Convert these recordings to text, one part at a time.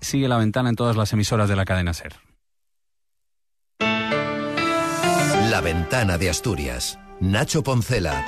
Sigue la ventana en todas las emisoras de la cadena Ser. La ventana de Asturias. Nacho Poncela.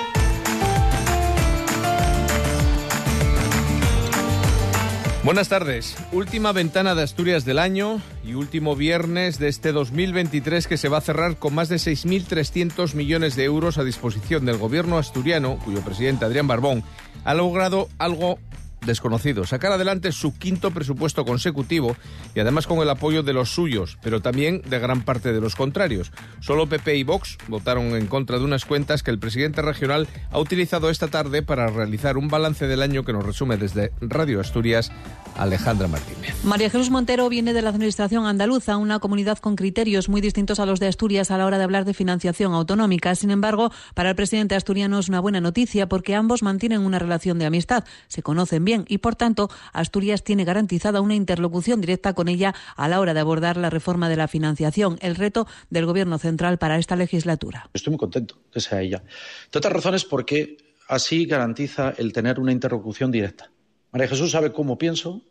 Buenas tardes. Última ventana de Asturias del año y último viernes de este 2023 que se va a cerrar con más de 6.300 millones de euros a disposición del gobierno asturiano, cuyo presidente Adrián Barbón ha logrado algo desconocido. Sacar adelante su quinto presupuesto consecutivo y además con el apoyo de los suyos, pero también de gran parte de los contrarios. Solo PP y Vox votaron en contra de unas cuentas que el presidente regional ha utilizado esta tarde para realizar un balance del año que nos resume desde Radio Asturias Alejandra Martínez. María Jesús Montero viene de la Administración andaluza, una comunidad con criterios muy distintos a los de Asturias a la hora de hablar de financiación autonómica. Sin embargo, para el presidente asturiano es una buena noticia porque ambos mantienen una relación de amistad, se conocen bien y, por tanto, Asturias tiene garantizada una interlocución directa con ella a la hora de abordar la reforma de la financiación, el reto del Gobierno central para esta legislatura. Estoy muy contento que sea ella. De otras razones, porque así garantiza el tener una interlocución directa. María Jesús sabe cómo pienso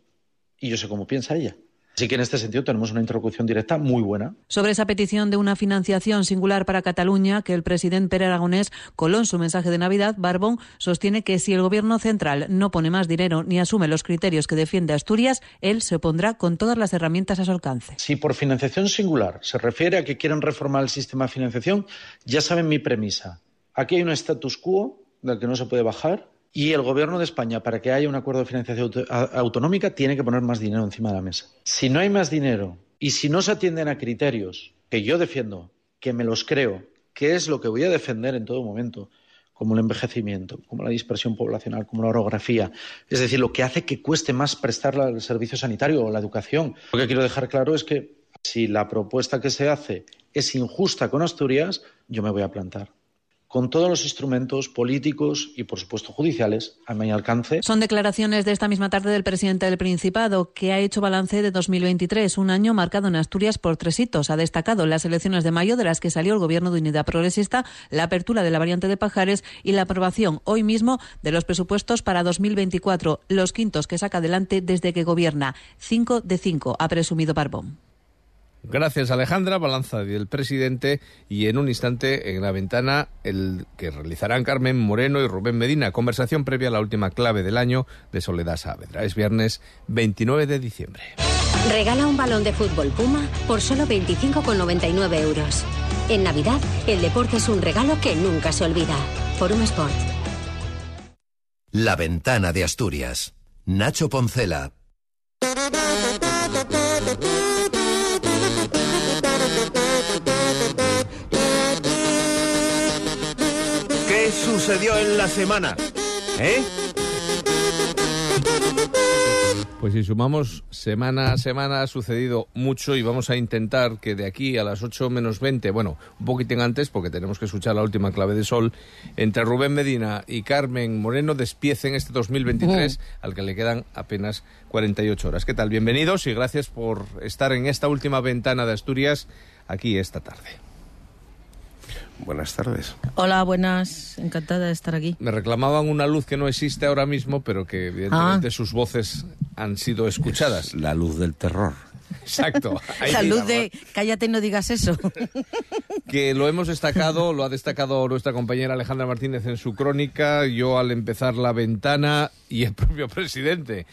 y yo sé cómo piensa ella. Así que en este sentido tenemos una interlocución directa muy buena. Sobre esa petición de una financiación singular para Cataluña que el presidente Pere Aragonés coló en su mensaje de Navidad, Barbón sostiene que si el gobierno central no pone más dinero ni asume los criterios que defiende Asturias, él se opondrá con todas las herramientas a su alcance. Si por financiación singular se refiere a que quieren reformar el sistema de financiación, ya saben mi premisa. Aquí hay un status quo del que no se puede bajar y el Gobierno de España, para que haya un acuerdo de financiación autonómica, tiene que poner más dinero encima de la mesa. Si no hay más dinero y si no se atienden a criterios que yo defiendo, que me los creo, que es lo que voy a defender en todo momento, como el envejecimiento, como la dispersión poblacional, como la orografía, es decir, lo que hace que cueste más prestar el servicio sanitario o la educación. Lo que quiero dejar claro es que si la propuesta que se hace es injusta con Asturias, yo me voy a plantar con todos los instrumentos políticos y, por supuesto, judiciales a mi alcance. Son declaraciones de esta misma tarde del presidente del Principado, que ha hecho balance de 2023, un año marcado en Asturias por tres hitos. Ha destacado las elecciones de mayo, de las que salió el Gobierno de Unidad Progresista, la apertura de la variante de Pajares y la aprobación hoy mismo de los presupuestos para 2024, los quintos que saca adelante desde que gobierna. Cinco de cinco, ha presumido Barbón. Gracias Alejandra, balanza del presidente y en un instante en la ventana el que realizarán Carmen Moreno y Rubén Medina, conversación previa a la última clave del año de Soledad Saavedra. Es viernes 29 de diciembre. Regala un balón de fútbol Puma por solo 25,99 euros. En Navidad, el deporte es un regalo que nunca se olvida. Forum Sport. La ventana de Asturias. Nacho Poncela. ¿Qué sucedió en la semana? ¿Eh? Pues si sumamos semana a semana ha sucedido mucho y vamos a intentar que de aquí a las 8 menos 20, bueno, un poquitín antes porque tenemos que escuchar la última clave de sol, entre Rubén Medina y Carmen Moreno despiecen este 2023 al que le quedan apenas 48 horas. ¿Qué tal? Bienvenidos y gracias por estar en esta última ventana de Asturias aquí esta tarde. Buenas tardes. Hola, buenas. Encantada de estar aquí. Me reclamaban una luz que no existe ahora mismo, pero que evidentemente Ah. sus voces han sido escuchadas. La luz del terror. Exacto. Ahí La luz de cállate y no digas eso. Que lo hemos destacado, lo ha destacado nuestra compañera Alejandra Martínez en su crónica, yo al empezar la ventana y el propio presidente.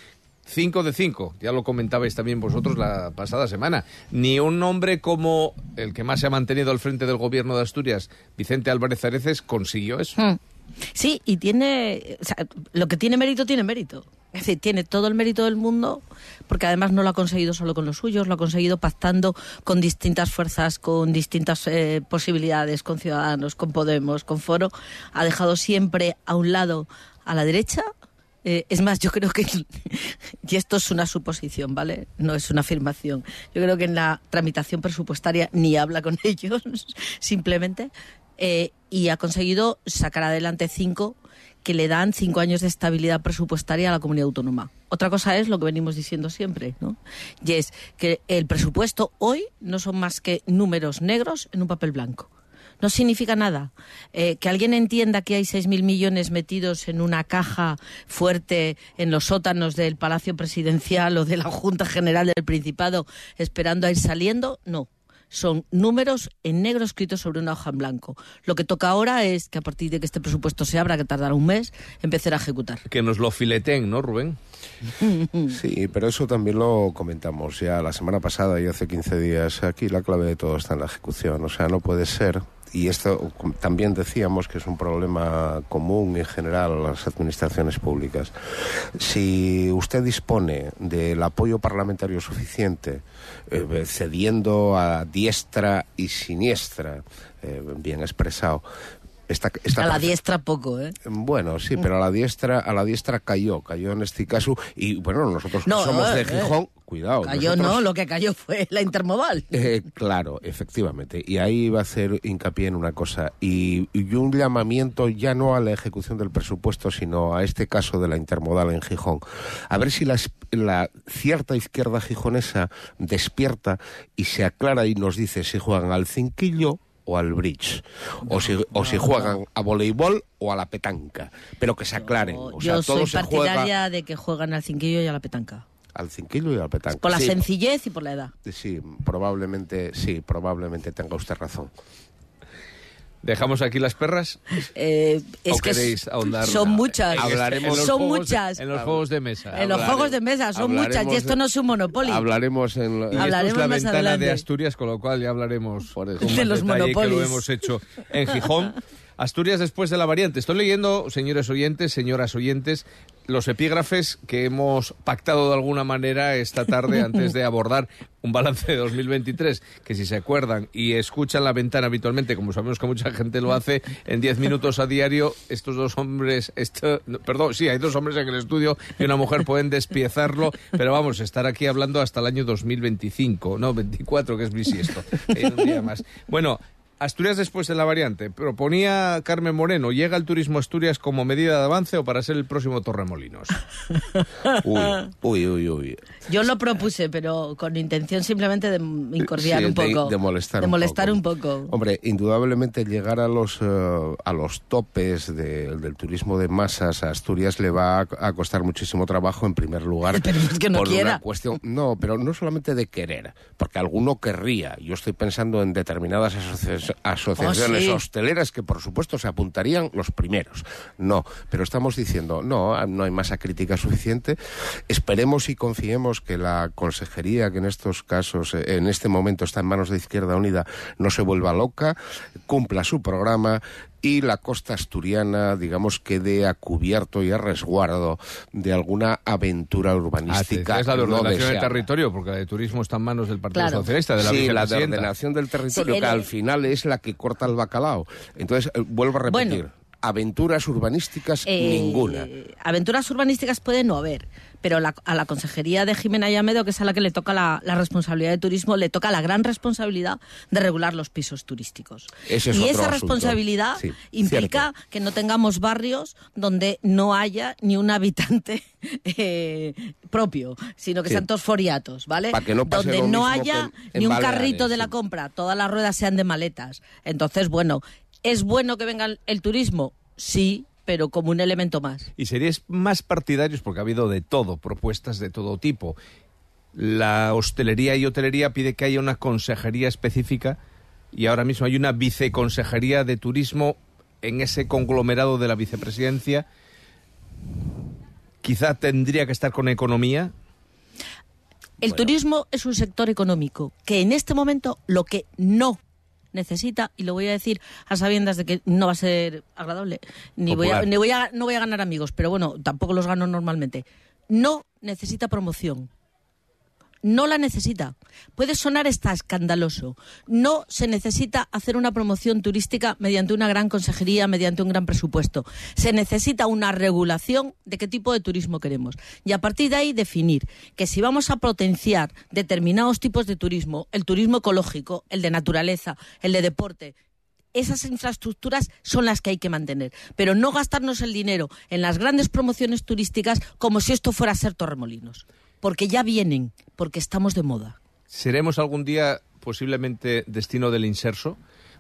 Cinco de cinco, ya lo comentabais también vosotros la pasada semana. Ni un hombre como el que más se ha mantenido al frente del gobierno de Asturias, Vicente Álvarez Areces, consiguió eso. Hmm. Sí, y tiene, lo que tiene mérito tiene mérito. Es decir, tiene todo el mérito del mundo, porque además no lo ha conseguido solo con los suyos, lo ha conseguido pactando con distintas fuerzas, con distintas eh, posibilidades, con Ciudadanos, con Podemos, con Foro. Ha dejado siempre a un lado a la derecha. Eh, es más, yo creo que, y esto es una suposición, ¿vale? No es una afirmación. Yo creo que en la tramitación presupuestaria ni habla con ellos, simplemente, eh, y ha conseguido sacar adelante cinco que le dan cinco años de estabilidad presupuestaria a la comunidad autónoma. Otra cosa es lo que venimos diciendo siempre, ¿no? Y es que el presupuesto hoy no son más que números negros en un papel blanco. No significa nada. Eh, que alguien entienda que hay 6.000 millones metidos en una caja fuerte en los sótanos del Palacio Presidencial o de la Junta General del Principado esperando a ir saliendo, no son números en negro escritos sobre una hoja en blanco. Lo que toca ahora es que a partir de que este presupuesto se abra, que tardará un mes, empezar a ejecutar. Que nos lo fileten, ¿no, Rubén? Sí, pero eso también lo comentamos ya la semana pasada y hace 15 días. Aquí la clave de todo está en la ejecución. O sea, no puede ser y esto también decíamos que es un problema común en general a las administraciones públicas. Si usted dispone del apoyo parlamentario suficiente, eh, cediendo a diestra y siniestra, eh, bien expresado, a la diestra poco, ¿eh? Bueno, sí, pero a la diestra, a la diestra cayó, cayó en este caso. Y bueno, nosotros somos de eh, Gijón, cuidado. Cayó no, lo que cayó fue la intermodal. Eh, claro, efectivamente. Y ahí va a hacer hincapié en una cosa. Y, un llamamiento ya no a la ejecución del presupuesto, sino a este caso de la intermodal en Gijón. A ver si la, la cierta izquierda gijonesa despierta y se aclara y nos dice si juegan al cinquillo o al bridge, o si, o si juegan a voleibol o a la petanca, pero que se aclaren. O sea, yo soy partidaria de que juegan al cinquillo y a la petanca al cinquillo y a la petanca. Por la sencillez y por la edad. Sí, probablemente, sí, probablemente tenga usted razón. ¿Dejamos aquí las perras? Eh, es que son muchas. Hablaremos son muchas. En los juegos de mesa. En los juegos de mesa, son muchas. Y esto no es un monopolio. Hablaremos en y hablaremos es la ventana de Asturias, con lo cual ya hablaremos por eso. de los monopolios. que lo hemos hecho en Gijón. Asturias después de la variante. Estoy leyendo, señores oyentes, señoras oyentes, los epígrafes que hemos pactado de alguna manera esta tarde antes de abordar un balance de 2023, que si se acuerdan y escuchan la ventana habitualmente, como sabemos que mucha gente lo hace, en 10 minutos a diario, estos dos hombres, esto, perdón, sí, hay dos hombres en el estudio y una mujer pueden despiezarlo, pero vamos, estar aquí hablando hasta el año 2025, no, 24, que es bisiesto, un día más. Bueno, Asturias después de la variante. Proponía Carmen Moreno, ¿llega el turismo Asturias como medida de avance o para ser el próximo Torremolinos? uy, uy, uy, Yo lo propuse, pero con intención simplemente de incordiar un poco. De, molestar, de molestar un, poco. Hombre, indudablemente llegar a los, eh, a los topes del turismo de masas a Asturias le va a, costar muchísimo trabajo, en primer lugar. Pero es que no por quiera. Una cuestión, no, pero no solamente de querer, porque alguno querría. Yo estoy pensando en determinadas asociaciones asociaciones oh, hosteleras que por supuesto se apuntarían los primeros. No, pero estamos diciendo, no, no hay masa crítica suficiente. Esperemos y confiemos que la consejería que en estos casos, en este momento está en manos de Izquierda Unida, no se vuelva loca, cumpla su programa y la costa asturiana, digamos, quede a cubierto y a resguardo de alguna aventura urbanística. Ah, es la de ordenación del territorio, porque la de turismo está en manos del Partido Socialista, de la Sí, la de ordenación del territorio, que al final es la que corta el bacalao. Entonces, eh, vuelvo a repetir. Aventuras urbanísticas eh, ninguna. Aventuras urbanísticas puede no haber, pero a la consejería de Jimena Yamedo, que es a la que le toca la, responsabilidad de turismo, le toca la gran responsabilidad de regular los pisos turísticos. y esa responsabilidad implica que no tengamos barrios donde no haya ni un habitante eh, propio, sino que sean todos foriatos, ¿vale? donde no haya ni un carrito de la compra, todas las ruedas sean de maletas. Entonces, bueno, ¿es bueno que venga el turismo? Sí, pero como un elemento más. ¿Y seríais más partidarios, porque ha habido de todo, propuestas de todo tipo? La hostelería y hotelería pide que haya una consejería específica y ahora mismo hay una viceconsejería de turismo en ese conglomerado de la vicepresidencia. Quizá tendría que estar con economía. El turismo es un sector económico que en este momento lo que no necesita, y lo voy a decir a sabiendas de que no va a ser agradable, ni voy a, ni voy a, no voy a ganar amigos, pero bueno, tampoco los gano normalmente. No necesita promoción no la necesita. Puede sonar está escandaloso. No se necesita hacer una promoción turística mediante una gran consejería, mediante un gran presupuesto. Se necesita una regulación de qué tipo de turismo queremos. Y a partir de ahí definir que si vamos a potenciar determinados tipos de turismo, el turismo ecológico, el de naturaleza, el de deporte, esas infraestructuras son las que hay que mantener, pero no gastarnos el dinero en las grandes promociones turísticas como si esto fuera a ser Torremolinos porque ya vienen, porque estamos de moda. ¿Seremos algún día posiblemente destino del inserso?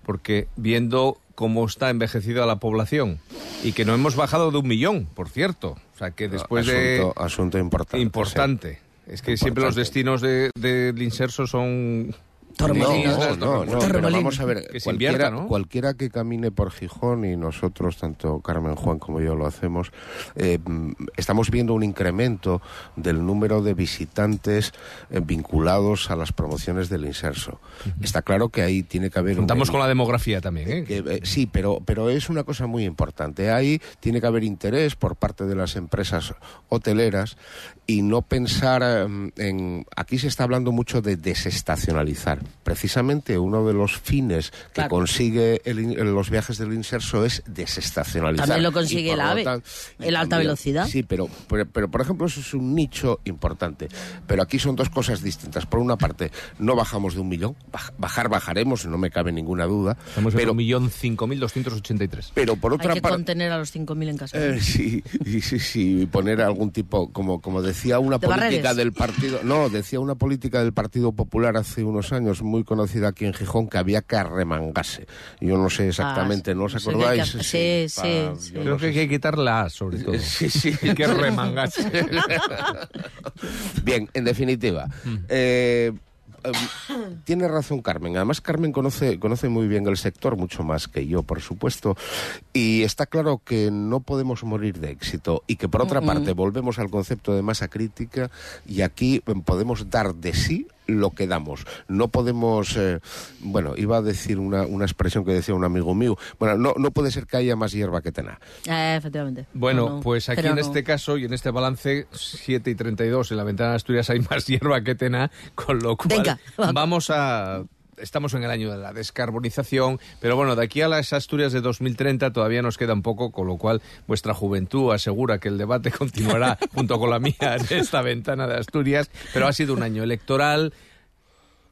porque viendo cómo está envejecida la población y que no hemos bajado de un millón, por cierto. O sea, que después asunto, de... Asunto importante. Importante. Es que siempre los destinos del de, inserso son no, no, no, vamos a ver, que cualquiera, ¿no? cualquiera que camine por Gijón y nosotros, tanto Carmen Juan como yo lo hacemos, eh, estamos viendo un incremento del número de visitantes eh, vinculados a las promociones del inserso. Está claro que ahí tiene que haber... Contamos con la demografía también, ¿eh? Que, sí, pero, pero es una cosa muy importante. Ahí tiene que haber interés por parte de las empresas hoteleras y no pensar en... Aquí se está hablando mucho de desestacionalizar precisamente uno de los fines que consigue los viajes del inserso es desestacionalizar. También lo consigue el AVE, en alta velocidad. Sí, pero, pero, por ejemplo eso es un nicho importante. Pero aquí son dos cosas distintas. Por una parte, no bajamos de un millón, bajar bajaremos, no me cabe ninguna duda. Estamos pero, en un millón cinco mil doscientos ochenta y tres. Pero por otra parte... Hay que contener a los cinco mil en casa. Eh, sí, sí, sí, poner algún tipo, como, como decía una política del partido... No, decía una política del Partido Popular hace unos años muy conocida aquí en Gijón que había que arremangarse. Yo no sé exactamente, ¿no os acordáis? sí, sí, Creo que hay que quitar la A, sobre todo. Sí, sí. Hay que remangarse. Bien, en definitiva, mm. Eh, em, tiene razón Carmen. Además, Carmen conoce, conoce muy bien el sector, mucho más que yo, por supuesto. Y está claro que no podemos morir de éxito. Y que, por otra parte, volvemos al concepto de masa crítica y aquí em, podemos dar de sí lo que damos. No podemos, eh, bueno, iba a decir una, una, expresión que decía un amigo mío, bueno, no, no puede ser que haya más hierba que tena. Eh, efectivamente. Bueno, pues aquí en este caso y en este balance, 7 y 32, en la ventana de Asturias hay más hierba que tena, con lo cual vamos a estamos en el año de la descarbonización, pero bueno, de aquí a las Asturias de 2030 todavía nos queda un poco, con lo cual vuestra juventud asegura que el debate continuará junto con la mía en esta ventana de Asturias, pero ha sido un año electoral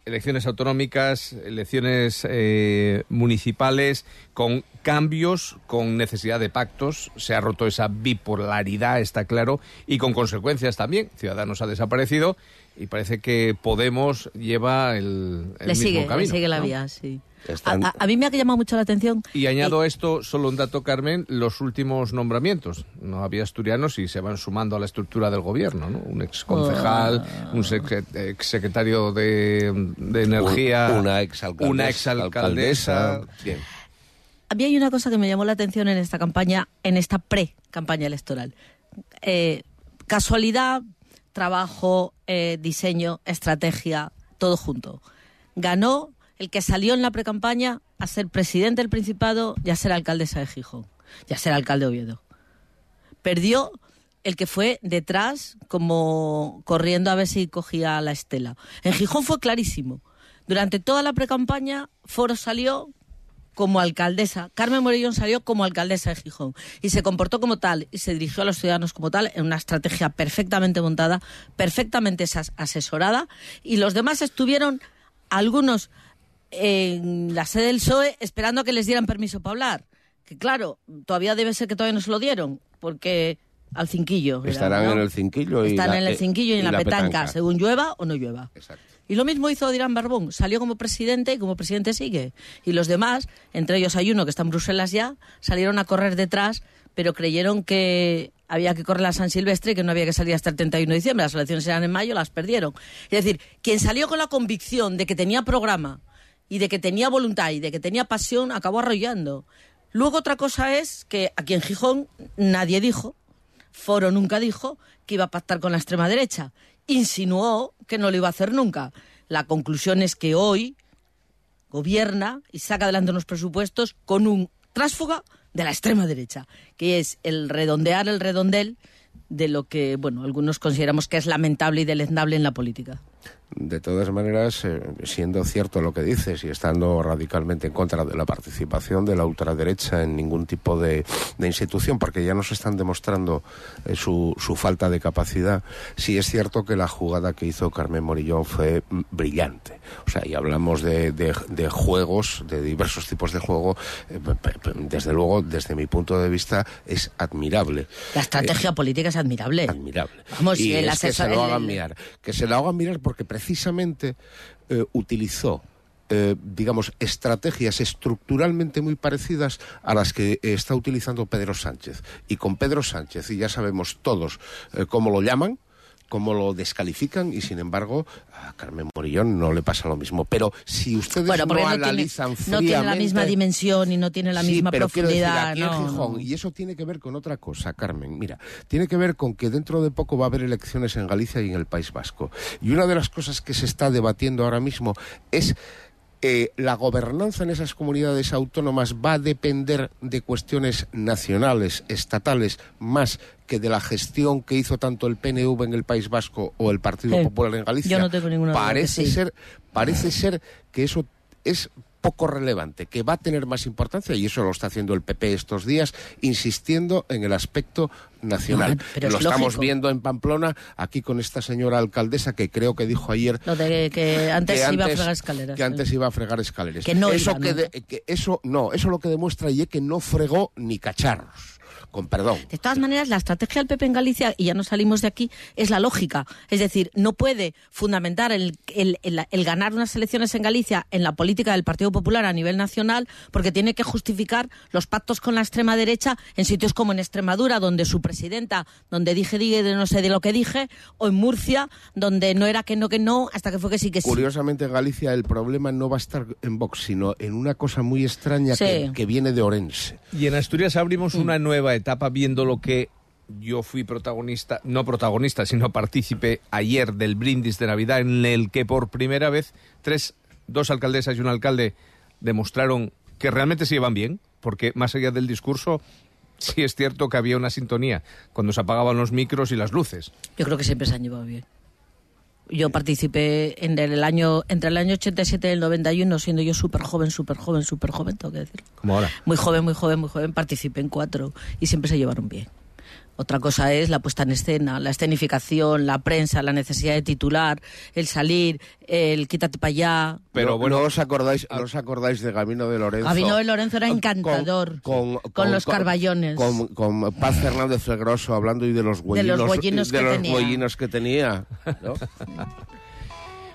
elecciones autonómicas, elecciones eh, municipales, con cambios, con necesidad de pactos. Se ha roto esa bipolaridad, está claro, y con consecuencias también. Ciudadanos ha desaparecido y parece que Podemos lleva el, el mismo sigue, camino. Le sigue la vía, sí. A, mí me ha llamado mucho la atención. Y añado esto, solo un dato, Carmen, los últimos nombramientos. No había asturianos y se van sumando a la estructura del gobierno, ¿no? Un ex concejal, un ex secretario de, Energía, una exalcaldesa. Una exalcaldesa. A mí hay una cosa que me llamó la atención en esta campaña, en esta pre-campaña electoral. Eh, casualidad, trabajo, eh, diseño, estrategia, todo junto. Ganó el que salió en la precampaña a ser presidente del Principado y a ser alcaldesa de Gijón, y a ser alcalde de Oviedo. Perdió el que fue detrás, como corriendo a ver si cogía la estela. En Gijón fue clarísimo. Durante toda la precampaña, Foro salió como alcaldesa, Carmen Morellón salió como alcaldesa de Gijón y se comportó como tal y se dirigió a los ciudadanos como tal en una estrategia perfectamente montada, perfectamente asesorada y los demás estuvieron algunos en la sede del PSOE esperando a que les dieran permiso para hablar. Que claro, todavía debe ser que todavía no se lo dieron, porque al cinquillo. Estarán en el cinquillo y Están en el cinquillo y en la, petanca, según llueva o no llueva. Y lo mismo hizo Dirán Barbón. Salió como presidente y como presidente sigue. Y los demás, entre ellos hay uno que está en Bruselas ya, salieron a correr detrás, pero creyeron que había que correr a San Silvestre y que no había que salir hasta el 31 de diciembre. Las elecciones eran en mayo, las perdieron. Es decir, quien salió con la convicción de que tenía programa, y de que tenía voluntad y de que tenía pasión, acabó arrollando. Luego otra cosa es que aquí en Gijón nadie dijo, Foro nunca dijo que iba a pactar con la extrema derecha. Insinuó que no lo iba a hacer nunca. La conclusión es que hoy gobierna y saca adelante unos presupuestos con un trásfuga de la extrema derecha, que es el redondear el redondel de lo que, bueno, algunos consideramos que es lamentable y deleznable en la política. De todas maneras, eh, siendo cierto lo que dices y estando radicalmente en contra de la participación de la ultraderecha en ningún tipo de, institución, porque ya nos están demostrando eh, su, su, falta de capacidad, sí es cierto que la jugada que hizo Carmen Morillón fue mm, brillante. O sea, y hablamos de, de, juegos, de diversos tipos de juego, eh, desde luego, desde mi punto de vista, es admirable. La estrategia política es admirable. Admirable. Vamos, y es que se lo hagan mirar. Que se lo hagan mirar porque precisamente eh, utilizó eh, digamos, estrategias estructuralmente muy parecidas a las que está utilizando Pedro Sánchez. Y con Pedro Sánchez, y ya sabemos todos eh, cómo lo llaman, cómo lo descalifican y sin embargo a Carmen Morillón no le pasa lo mismo. Pero si ustedes no, analizan tiene, no tiene la misma dimensión y no tiene la misma profundidad. y eso tiene que ver con otra cosa, Carmen. Mira, tiene que ver con que dentro de poco va a haber elecciones en Galicia y en el País Vasco. Y una de las cosas que se está debatiendo ahora mismo es eh, la gobernanza en esas comunidades autónomas va a depender de cuestiones nacionales, estatales, más que de la gestión que hizo tanto el PNV en el País Vasco o el Partido Popular en Galicia. Yo no tengo ninguna parece ser, parece ser que eso es poco relevante, que va a tener más importancia, y eso lo está haciendo el PP estos días, insistiendo en el aspecto nacional. lo estamos viendo en Pamplona, aquí con esta señora alcaldesa que creo que dijo ayer... que, antes iba a fregar escaleras. Que antes iba a fregar escaleras. Que no eso, que eso, no, eso lo que demuestra es que no fregó ni cacharros con perdón. De todas maneras, la estrategia del PP en Galicia, y ya no salimos de aquí, es la lógica. Es decir, no puede fundamentar el, ganar unas elecciones en Galicia en la política del Partido Popular a nivel nacional, porque tiene que justificar los pactos con la extrema derecha en sitios como en Extremadura, donde su presidenta, donde dije, dije, no sé de lo que dije, o en Murcia, donde no era que no, que no, hasta que fue que sí, que sí. Curiosamente, en Galicia el problema no va a estar en Vox, sino en una cosa muy extraña que, que, viene de Orense. Y en Asturias abrimos una nueva etapa viendo lo que yo fui protagonista, no protagonista, sino partícipe ayer del brindis de Navidad en el que por primera vez tres, dos alcaldesas y un alcalde demostraron que realmente se llevan bien, porque más allá del discurso sí es cierto que había una sintonía cuando se apagaban los micros y las luces. Yo creo que siempre se han llevado bien. Yo participé en el año, entre el año 87 y el 91, siendo yo súper joven, súper joven, súper joven, tengo que decir. Como ahora. Muy joven, muy joven, muy joven, participé en cuatro y siempre se llevaron bien. Otra cosa es la puesta en escena, la escenificación, la prensa, la necesidad de titular, el salir, el quítate para allá. Pero bueno, ¿no os acordáis, ¿no os acordáis de Gabino de Lorenzo? Gabino de Lorenzo era encantador. Con, los carballones. Con, Paz Fernández Fregroso hablando y de los huellinos, de los huellinos que, tenía. que tenía.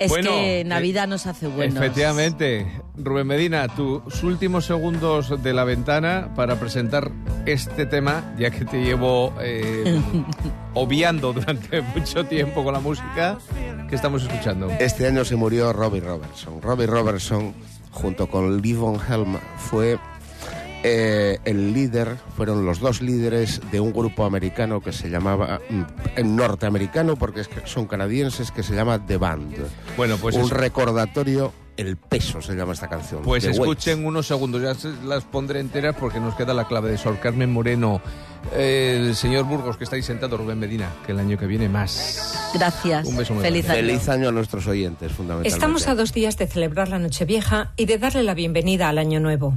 Es que Navidad nos hace buenos. Efectivamente. Rubén Medina, tus últimos segundos de la ventana para presentar este tema, ya que te llevo eh, obviando durante mucho tiempo con la música que estamos escuchando. Este año se murió Robbie Robertson. Robbie Robertson, junto con Lee Von Helm, fue eh, el líder, fueron los dos líderes de un grupo americano que se llamaba, mm, norteamericano porque son canadienses, que se llama The Band. Bueno, pues un recordatorio el peso se llama esta canción. Pues escuchen unos segundos, ya las pondré enteras porque nos queda la clave de Sor Carmen Moreno, el señor Burgos que está ahí sentado, Rubén Medina, que el año que viene más. Gracias. Un beso muy Feliz año. Feliz año a nuestros oyentes, fundamentalmente. Estamos a dos días de celebrar la Nochevieja y de darle la bienvenida al Año Nuevo.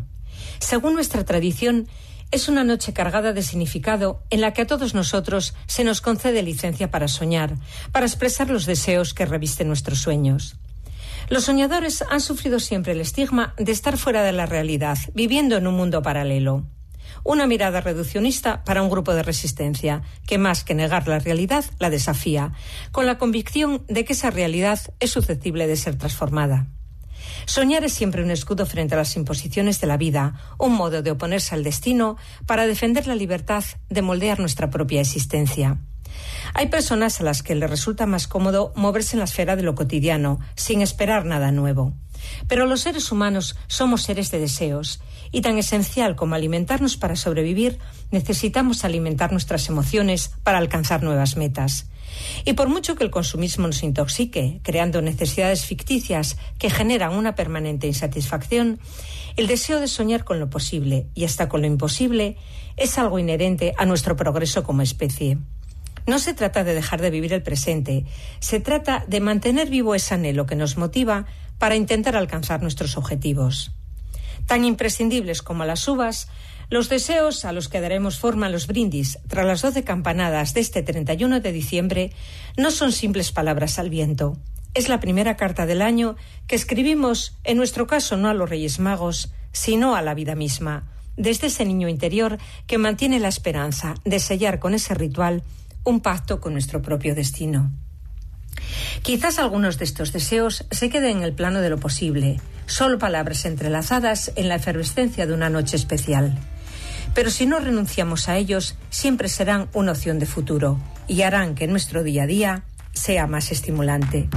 Según nuestra tradición, es una noche cargada de significado en la que a todos nosotros se nos concede licencia para soñar, para expresar los deseos que revisten nuestros sueños. Los soñadores han sufrido siempre el estigma de estar fuera de la realidad, viviendo en un mundo paralelo. Una mirada reduccionista para un grupo de resistencia, que más que negar la realidad, la desafía, con la convicción de que esa realidad es susceptible de ser transformada. Soñar es siempre un escudo frente a las imposiciones de la vida, un modo de oponerse al destino para defender la libertad de moldear nuestra propia existencia. Hay personas a las que les resulta más cómodo moverse en la esfera de lo cotidiano, sin esperar nada nuevo. Pero los seres humanos somos seres de deseos, y tan esencial como alimentarnos para sobrevivir, necesitamos alimentar nuestras emociones para alcanzar nuevas metas. Y por mucho que el consumismo nos intoxique, creando necesidades ficticias que generan una permanente insatisfacción, el deseo de soñar con lo posible y hasta con lo imposible es algo inherente a nuestro progreso como especie. No se trata de dejar de vivir el presente, se trata de mantener vivo ese anhelo que nos motiva para intentar alcanzar nuestros objetivos. Tan imprescindibles como las uvas, los deseos a los que daremos forma a los brindis tras las doce campanadas de este 31 de diciembre no son simples palabras al viento. Es la primera carta del año que escribimos, en nuestro caso no a los Reyes Magos, sino a la vida misma, desde ese niño interior que mantiene la esperanza de sellar con ese ritual un pacto con nuestro propio destino. Quizás algunos de estos deseos se queden en el plano de lo posible, solo palabras entrelazadas en la efervescencia de una noche especial. Pero si no renunciamos a ellos, siempre serán una opción de futuro y harán que nuestro día a día sea más estimulante.